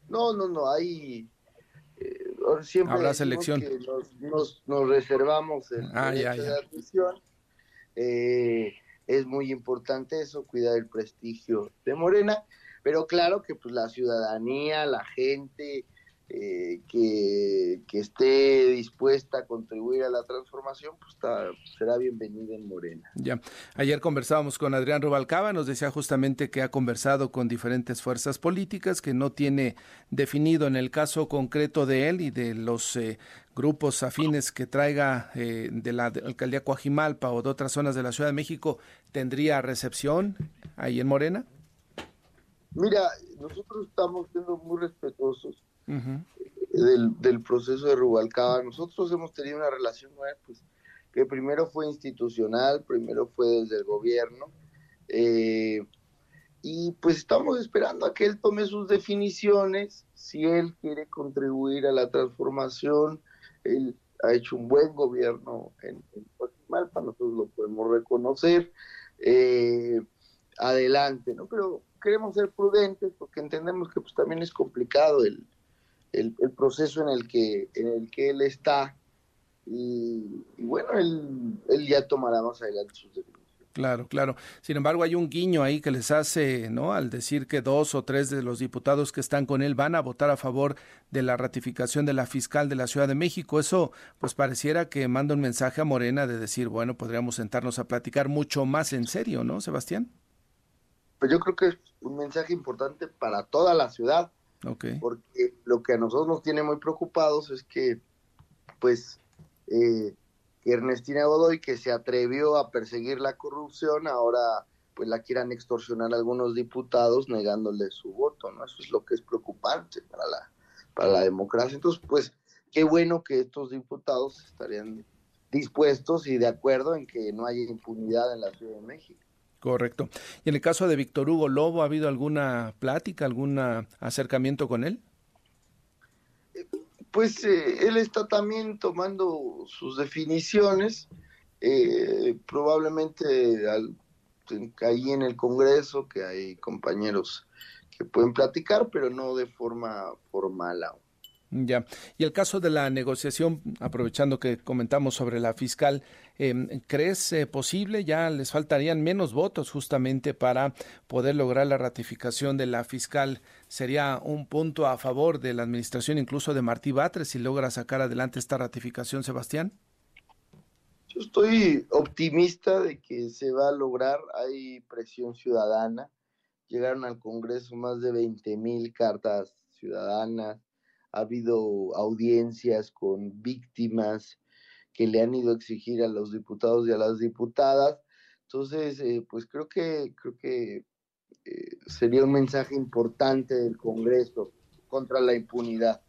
No, no, no, hay... siempre Habrá selección. nos, nos, reservamos el ah, ya, ya. Eh, es muy importante eso, cuidar el prestigio de Morena, pero claro que pues la ciudadanía, la gente eh, que, que, esté dispuesta a contribuir a la transformación, pues será bienvenida en Morena. Ya, ayer conversábamos con Adrián Rubalcaba, nos decía justamente que ha conversado con diferentes fuerzas políticas, que no tiene definido en el caso concreto de él y de los eh, grupos afines que traiga eh, de la alcaldía Coajimalpa o de otras zonas de la Ciudad de México, ¿tendría recepción ahí en Morena? Mira, nosotros estamos siendo muy respetuosos del, del, proceso de Rubalcaba. Nosotros hemos tenido una relación pues, que primero fue institucional, primero fue desde el gobierno, eh, y pues estamos esperando a que él tome sus definiciones, si él quiere contribuir a la transformación, él ha hecho un buen gobierno en, en nosotros lo podemos reconocer. Eh, adelante, ¿no? Pero queremos ser prudentes porque entendemos que pues también es complicado el, el, proceso en el que en el que él está y, bueno, él, él, ya tomará más adelante sus definiciones. Claro, claro. Sin embargo, hay un guiño ahí que les hace, ¿no? Al decir que dos o tres de los diputados que están con él van a votar a favor de la ratificación de la fiscal de la Ciudad de México. Eso, pues pareciera que manda un mensaje a Morena de decir, bueno, podríamos sentarnos a platicar mucho más en serio, ¿no, Sebastián? Pues yo creo que es un mensaje importante para toda la ciudad. Okay. Porque lo que a nosotros nos tiene muy preocupados es que, pues, eh, Ernestina Godoy, que se atrevió a perseguir la corrupción, ahora pues la quieran extorsionar a algunos diputados negándole su voto, ¿no? Eso es lo que es preocupante para la, para la democracia. Entonces, pues, qué bueno que estos diputados estarían dispuestos y de acuerdo en que no haya impunidad en la Ciudad de México. Correcto. ¿Y en el caso de Víctor Hugo Lobo, ha habido alguna plática, algún acercamiento con él? pues eh, él está también tomando sus definiciones, eh, probablemente al, ahí en el Congreso, que hay compañeros que pueden platicar, pero no de forma formal aún. Ya. Y el caso de la negociación, aprovechando que comentamos sobre la fiscal, eh, ¿crees eh, posible? Ya les faltarían menos votos justamente para poder lograr la ratificación de la fiscal. ¿Sería un punto a favor de la administración incluso de Martí Batres si logra sacar adelante esta ratificación, Sebastián? Yo estoy optimista de que se va a lograr. Hay presión ciudadana. Llegaron al Congreso más de 20 mil cartas ciudadanas ha habido audiencias con víctimas que le han ido a exigir a los diputados y a las diputadas. Entonces, eh, pues creo que, creo que eh, sería un mensaje importante del Congreso contra la impunidad.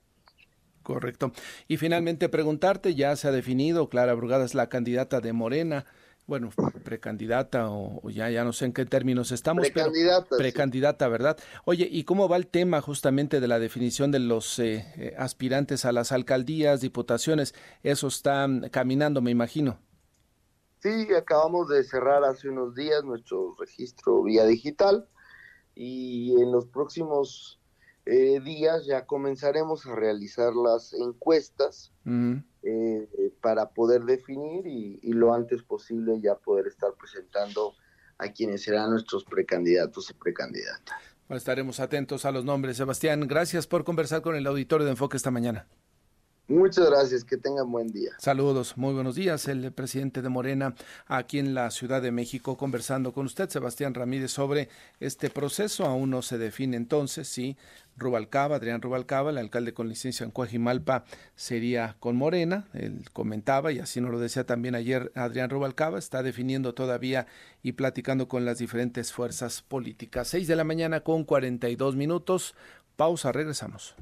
Correcto. Y finalmente preguntarte, ya se ha definido, Clara Brugada es la candidata de Morena bueno, precandidata o, ya, ya no sé en qué términos estamos. Precandidata. precandidata, ¿verdad? Oye, ¿y cómo va el tema justamente de la definición de los eh, eh, aspirantes a las alcaldías, diputaciones? Eso está caminando, me imagino. Sí, acabamos de cerrar hace unos días nuestro registro vía digital y en los próximos eh, días ya comenzaremos a realizar las encuestas eh, para poder definir y, lo antes posible ya poder estar presentando a quienes serán nuestros precandidatos y precandidatas. estaremos atentos a los nombres. Sebastián, gracias por conversar con el auditorio de Enfoque esta mañana. Muchas gracias, que tengan buen día. Saludos, muy buenos días. El presidente de Morena aquí en la Ciudad de México conversando con usted, Sebastián Ramírez, sobre este proceso. Aún no se define entonces si Rubalcaba, Adrián Rubalcaba, el alcalde con licencia en Coajimalpa, sería con Morena. Él comentaba, y así nos lo decía también ayer Adrián Rubalcaba, está definiendo todavía y platicando con las diferentes fuerzas políticas. Seis de la mañana con cuarenta y dos minutos. Pausa, regresamos.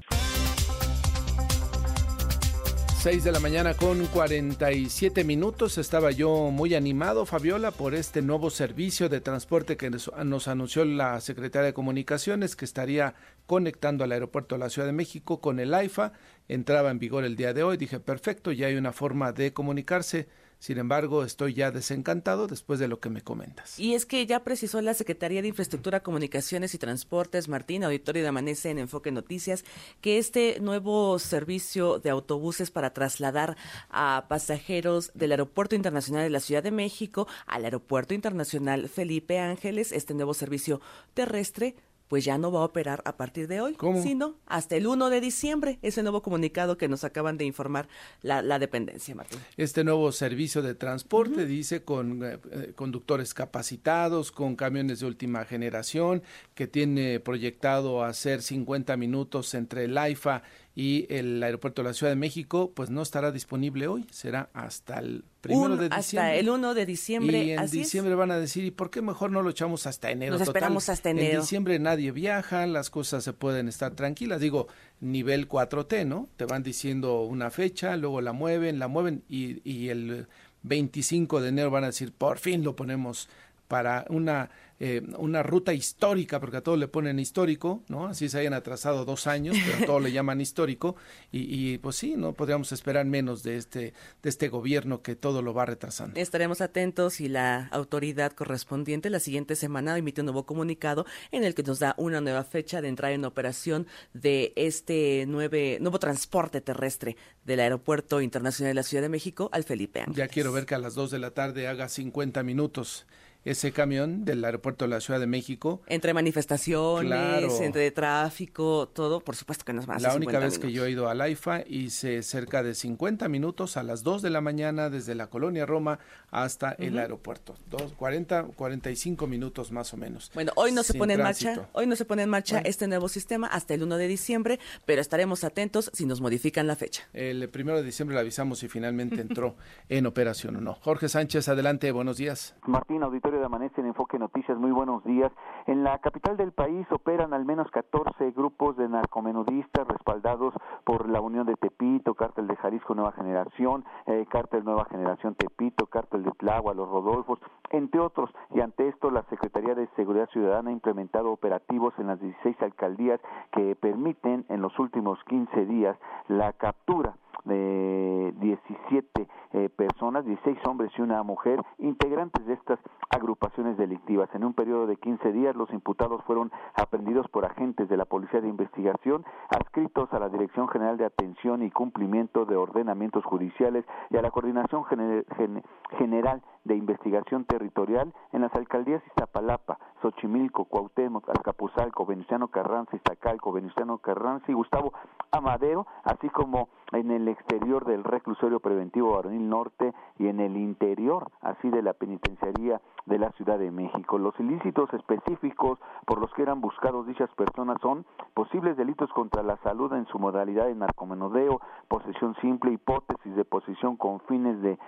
6 de la mañana con 47 minutos. Estaba yo muy animado, Fabiola, por este nuevo servicio de transporte que nos, anunció la Secretaría de Comunicaciones que estaría conectando al aeropuerto de la Ciudad de México con el AIFA. Entraba en vigor el día de hoy. Dije, perfecto, ya hay una forma de comunicarse sin embargo, estoy ya desencantado después de lo que me comentas. Y es que ya precisó la Secretaría de Infraestructura, Comunicaciones y Transportes, Martín, auditorio de Amanece en Enfoque Noticias, que este nuevo servicio de autobuses para trasladar a pasajeros del Aeropuerto Internacional de la Ciudad de México al Aeropuerto Internacional Felipe Ángeles, este nuevo servicio terrestre, pues ya no va a operar a partir de hoy, sino hasta el 1 de diciembre. Ese nuevo comunicado que nos acaban de informar la, dependencia, Martín. Este nuevo servicio de transporte, dice, con eh, eh, conductores capacitados, con camiones de última generación, que tiene proyectado hacer 50 minutos entre el AIFA y el aeropuerto de la Ciudad de México pues no estará disponible hoy, será hasta el primero de diciembre. Hasta el 1 de diciembre. Y en diciembre van a decir, ¿y por qué mejor no lo echamos hasta enero? Nos esperamos hasta enero. En diciembre nadie viaja, las cosas se pueden estar tranquilas. Digo, nivel 4T, ¿no? Te van diciendo una fecha, luego la mueven, la mueven y, y el 25 de enero van a decir, por fin lo ponemos para una eh, una ruta histórica, porque a todo le ponen histórico, ¿no? Así se hayan atrasado dos años, pero a todo le llaman histórico, y, pues sí, no podríamos esperar menos de este, de este gobierno que todo lo va retrasando. Estaremos atentos y la autoridad correspondiente la siguiente semana emite un nuevo comunicado en el que nos da una nueva fecha de entrada en operación de este nueve, nuevo transporte terrestre del Aeropuerto Internacional de la Ciudad de México al Felipe Ángeles. Ya quiero ver que a las dos de la tarde haga 50 minutos ese camión del aeropuerto de la Ciudad de México. Entre manifestaciones, entre tráfico, todo, por supuesto que no es más. La única vez que yo he ido al AIFA hice cerca de 50 minutos a las 2 de la mañana desde la colonia Roma hasta el aeropuerto. Dos, 40, 45 minutos más o menos. Bueno, hoy no se pone en marcha, hoy no se pone en marcha este nuevo sistema hasta el 1 de diciembre, pero estaremos atentos si nos modifican la fecha. El primero de diciembre le avisamos si finalmente entró en operación o no. Jorge Sánchez, adelante, buenos días. Martín, auditor de Amanece en Enfoque Noticias, muy buenos días. En la capital del país operan al menos 14 grupos de narcomenudistas respaldados por la Unión de Tepito, Cártel de Jalisco Nueva Generación, eh, Cártel Nueva Generación Tepito, Cártel de Tlagua, Los Rodolfos, entre otros. Y ante esto, la Secretaría de Seguridad Ciudadana ha implementado operativos en las 16 alcaldías que permiten en los últimos 15 días la captura de 17 eh, personas, 16 hombres y una mujer, integrantes de estas agrupaciones delictivas. En un periodo de 15 días, los imputados fueron aprendidos por agentes de la Policía de Investigación, adscritos a la Dirección General de Atención y Cumplimiento de Ordenamientos Judiciales y a la Coordinación General de Investigación Territorial en las alcaldías Iztapalapa, Xochimilco, Cuauhtémoc, Azcapotzalco, Venustiano Carranza, Iztacalco, Venustiano Carranza y Gustavo Amadero, así como en el exterior del reclusorio preventivo Varonil Norte y en el interior, así de la penitenciaría de la Ciudad de México. Los ilícitos específicos por los que eran buscados dichas personas son posibles delitos contra la salud en su modalidad de narcomenudeo, posesión simple, hipótesis de posesión con fines de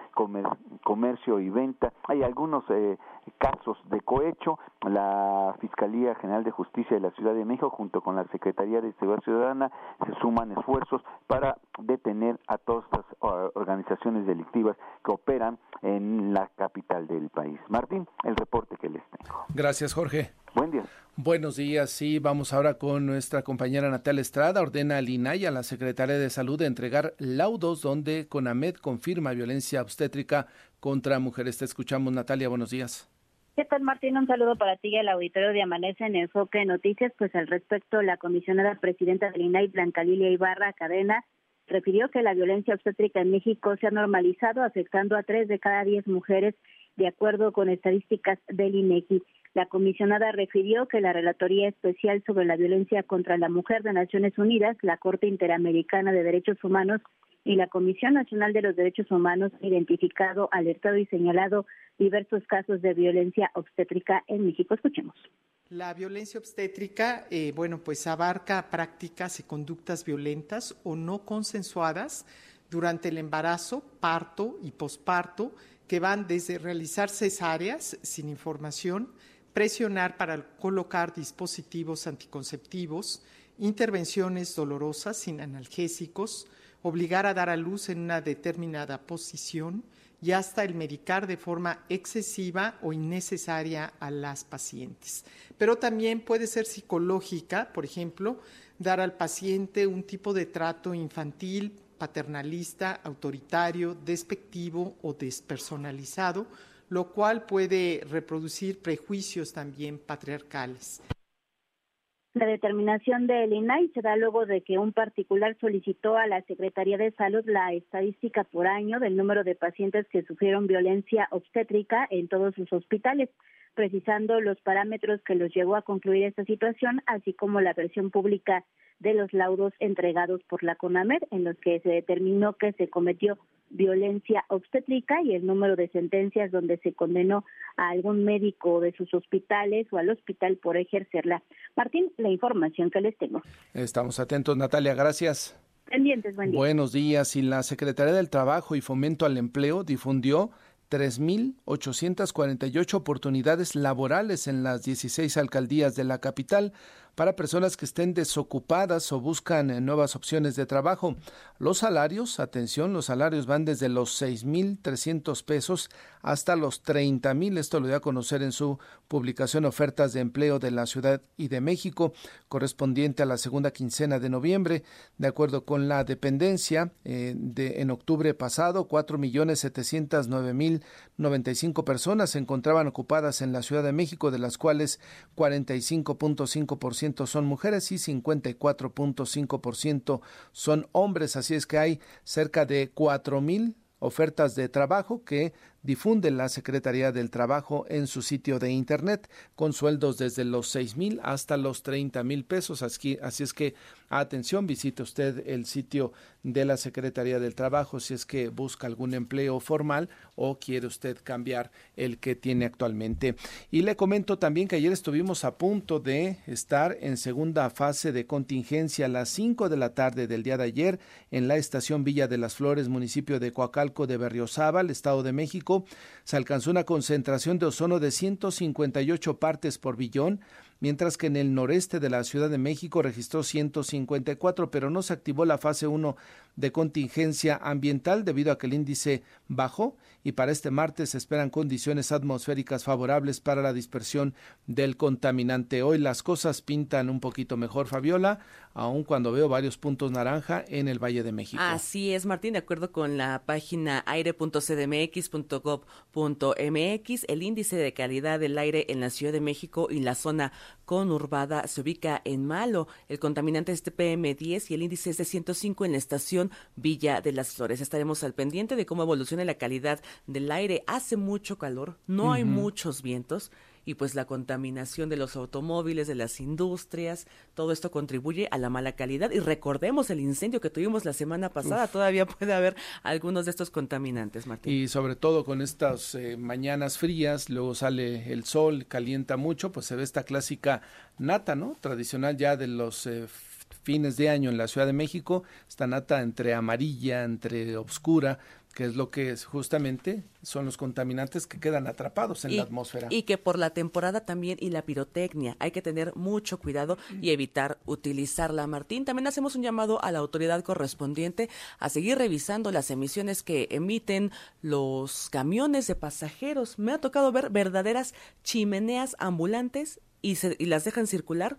comercio y venta. Hay algunos eh, casos de cohecho. La Fiscalía General de Justicia de la Ciudad de México, junto con la Secretaría de Seguridad Ciudadana, se suman esfuerzos para detener a todas estas organizaciones delictivas que operan en la capital del país. Martín, el reporte que les tengo. Gracias, Jorge. Buen día. Buenos días, sí, vamos ahora con nuestra compañera Natalia Estrada. Ordena al INAI, a la Secretaría de Salud, de entregar laudos donde CONAMED confirma violencia obstétrica contra mujeres. Te escuchamos, Natalia, buenos días. ¿Qué tal, Martín? Un saludo para ti y al auditorio de Amanece en Enfoque Noticias. Pues al respecto, la comisionada presidenta del INAI, Blanca Lilia Ibarra Cadena, refirió que la violencia obstétrica en México se ha normalizado, afectando a tres de cada diez mujeres, de acuerdo con estadísticas del INEGI. La comisionada refirió que la Relatoría Especial sobre la Violencia contra la Mujer de Naciones Unidas, la Corte Interamericana de Derechos Humanos y la Comisión Nacional de los Derechos Humanos han identificado, alertado y señalado diversos casos de violencia obstétrica en México. Escuchemos. La violencia obstétrica, eh, bueno, pues abarca prácticas y conductas violentas o no consensuadas durante el embarazo, parto y posparto, que van desde realizar cesáreas sin información, presionar para colocar dispositivos anticonceptivos, intervenciones dolorosas sin analgésicos, obligar a dar a luz en una determinada posición, y hasta el medicar de forma excesiva o innecesaria a las pacientes. Pero también puede ser psicológica, por ejemplo, dar al paciente un tipo de trato infantil, paternalista, autoritario, despectivo o despersonalizado, lo cual puede reproducir prejuicios también patriarcales. La determinación del INAI se da luego de que un particular solicitó a la Secretaría de Salud la estadística por año del número de pacientes que sufrieron violencia obstétrica en todos sus hospitales, precisando los parámetros que los llevó a concluir esta situación, así como la versión pública de los laudos entregados por la CONAMED, en los que se determinó que se cometió violencia obstétrica y el número de sentencias donde se condenó a algún médico de sus hospitales o al hospital por ejercerla. Martín, la información que les tengo. Estamos atentos, Natalia, gracias. Pendientes, buen día. Buenos días. Y la Secretaría del Trabajo y Fomento al Empleo difundió 3.848 oportunidades laborales en las 16 alcaldías de la capital para personas que estén desocupadas o buscan eh, nuevas opciones de trabajo. Los salarios, atención, los salarios van desde los 6.300 pesos hasta los 30.000. Esto lo dio a conocer en su publicación Ofertas de Empleo de la Ciudad y de México, correspondiente a la segunda quincena de noviembre. De acuerdo con la dependencia, eh, de, en octubre pasado, 4.709.095 personas se encontraban ocupadas en la Ciudad de México, de las cuales 45.5% son mujeres y 54.5% son hombres. Así es que hay cerca de cuatro mil ofertas de trabajo que difunde la Secretaría del Trabajo en su sitio de Internet, con sueldos desde los seis mil hasta los treinta mil pesos. Así es que, atención, visite usted el sitio de la Secretaría del Trabajo si es que busca algún empleo formal o quiere usted cambiar el que tiene actualmente. Y le comento también que ayer estuvimos a punto de estar en segunda fase de contingencia a las cinco de la tarde del día de ayer en la estación Villa de las Flores, municipio de Coacalco de Berriozábal, Estado de México se alcanzó una concentración de ozono de 158 partes por billón, mientras que en el noreste de la Ciudad de México registró 154, pero no se activó la fase 1 de contingencia ambiental debido a que el índice bajó y para este martes se esperan condiciones atmosféricas favorables para la dispersión del contaminante. Hoy las cosas pintan un poquito mejor, Fabiola, aun cuando veo varios puntos naranja en el Valle de México. Así es, Martín, de acuerdo con la página aire.cdmx.gov.mx, el índice de calidad del aire en la Ciudad de México y la zona conurbada se ubica en malo. El contaminante es de PM10 y el índice es de 105 en la estación Villa de las Flores. Estaremos al pendiente de cómo evoluciona la calidad del aire. Hace mucho calor, no hay muchos vientos y pues la contaminación de los automóviles, de las industrias, todo esto contribuye a la mala calidad y recordemos el incendio que tuvimos la semana pasada, todavía puede haber algunos de estos contaminantes, Martín. Y sobre todo con estas eh, mañanas frías, luego sale el sol, calienta mucho, pues se ve esta clásica nata, ¿no? Tradicional ya de los eh, fines de año en la Ciudad de México, esta nata entre amarilla, entre oscura, que es lo que es justamente son los contaminantes que quedan atrapados en la atmósfera. Y que por la temporada también y la pirotecnia hay que tener mucho cuidado y evitar utilizarla. Martín, también hacemos un llamado a la autoridad correspondiente a seguir revisando las emisiones que emiten los camiones de pasajeros. Me ha tocado ver verdaderas chimeneas ambulantes y, se, y las dejan circular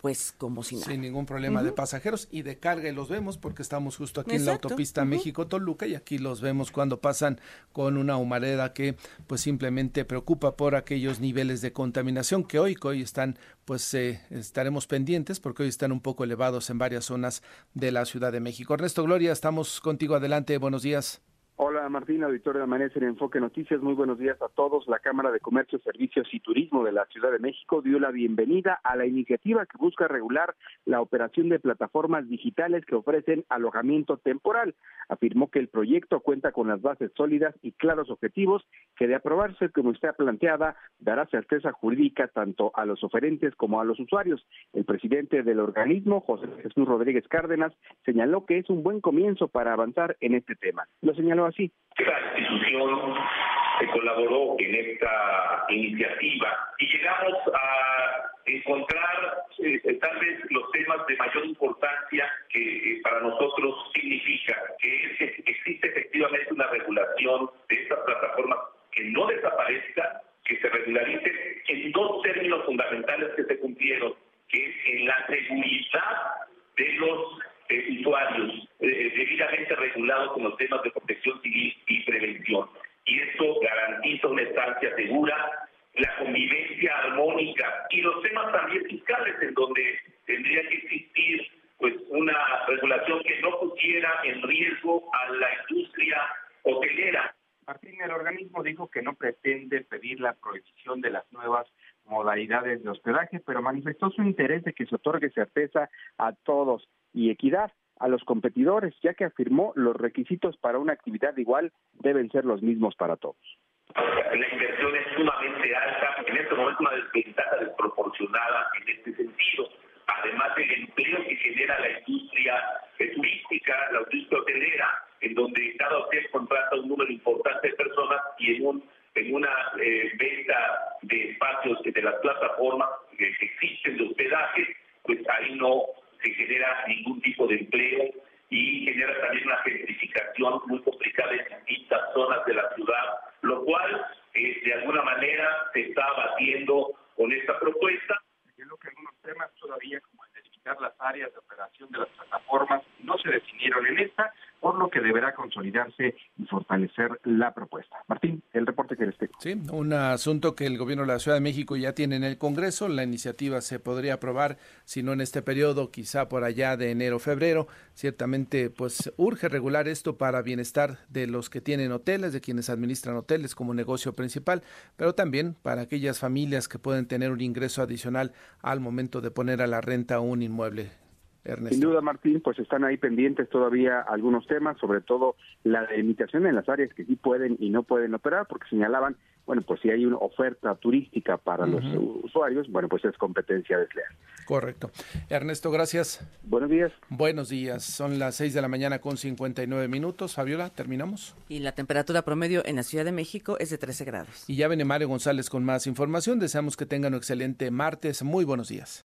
pues como si nada. Sin ningún problema de pasajeros y de carga y los vemos porque estamos justo aquí en la autopista México-Toluca y aquí los vemos cuando pasan con una humareda que pues simplemente preocupa por aquellos niveles de contaminación que hoy, que hoy están pues eh, estaremos pendientes porque hoy están un poco elevados en varias zonas de la Ciudad de México. Ernesto Gloria, estamos contigo adelante, buenos días. Hola Martín, auditorio de Amanece en Enfoque Noticias, muy buenos días a todos. La Cámara de Comercio, Servicios y Turismo de la Ciudad de México dio la bienvenida a la iniciativa que busca regular la operación de plataformas digitales que ofrecen alojamiento temporal. Afirmó que el proyecto cuenta con las bases sólidas y claros objetivos que de aprobarse como está planteada dará certeza jurídica tanto a los oferentes como a los usuarios. El presidente del organismo, José Jesús Rodríguez Cárdenas, señaló que es un buen comienzo para avanzar en este tema. Lo señaló así. Esta institución se colaboró en esta iniciativa y llegamos a encontrar eh, tal vez los temas de mayor importancia que eh, para nosotros significa que, es, que existe efectivamente una regulación de estas plataformas que no desaparezca, que se regularice en dos términos fundamentales que se cumplieron, que es en la seguridad de los eh, usuarios eh, debidamente regulados con los temas de protección civil y prevención. Y esto garantiza una estancia segura, la convivencia armónica y los temas también fiscales en donde tendría que existir pues una regulación que no pusiera en riesgo a la industria hotelera. Martín, el organismo dijo que no pretende pedir la prohibición de las nuevas modalidades de hospedaje, pero manifestó su interés de que se otorgue certeza a todos y equidad a los competidores, ya que afirmó los requisitos para una actividad igual deben ser los mismos para todos. La inversión es sumamente alta, en este momento una desventaja desproporcionada en este sentido. Además del empleo que genera la industria turística, la hotelera, en donde cada hotel contrata un número importante de personas y en un en una eh, venta de espacios de las plataformas que existen de hospedaje, pues ahí no se genera ningún tipo de empleo y genera también una gentrificación muy complicada en distintas zonas de la ciudad, lo cual eh, de alguna manera se está batiendo con esta propuesta. Yo que algunos temas todavía, como el delimitar las áreas de operación de las plataformas, no se definieron en esta, por lo que deberá consolidarse y la propuesta. Martín, el reporte que les tengo. Sí, un asunto que el gobierno de la Ciudad de México ya tiene en el Congreso. La iniciativa se podría aprobar, si no en este periodo, quizá por allá de enero febrero. Ciertamente, pues urge regular esto para bienestar de los que tienen hoteles, de quienes administran hoteles como negocio principal, pero también para aquellas familias que pueden tener un ingreso adicional al momento de poner a la renta un inmueble. Sin duda, Martín, pues están ahí pendientes todavía algunos temas, sobre todo la delimitación en las áreas que sí pueden y no pueden operar, porque señalaban, bueno, pues si hay una oferta turística para los usuarios, bueno, pues es competencia desleal. Correcto. Ernesto, gracias. Buenos días. Buenos días. Son las 6 de la mañana con 59 minutos. Fabiola, ¿terminamos? Y la temperatura promedio en la Ciudad de México es de 13 grados. Y ya viene Mario González con más información. Deseamos que tengan un excelente martes. Muy buenos días.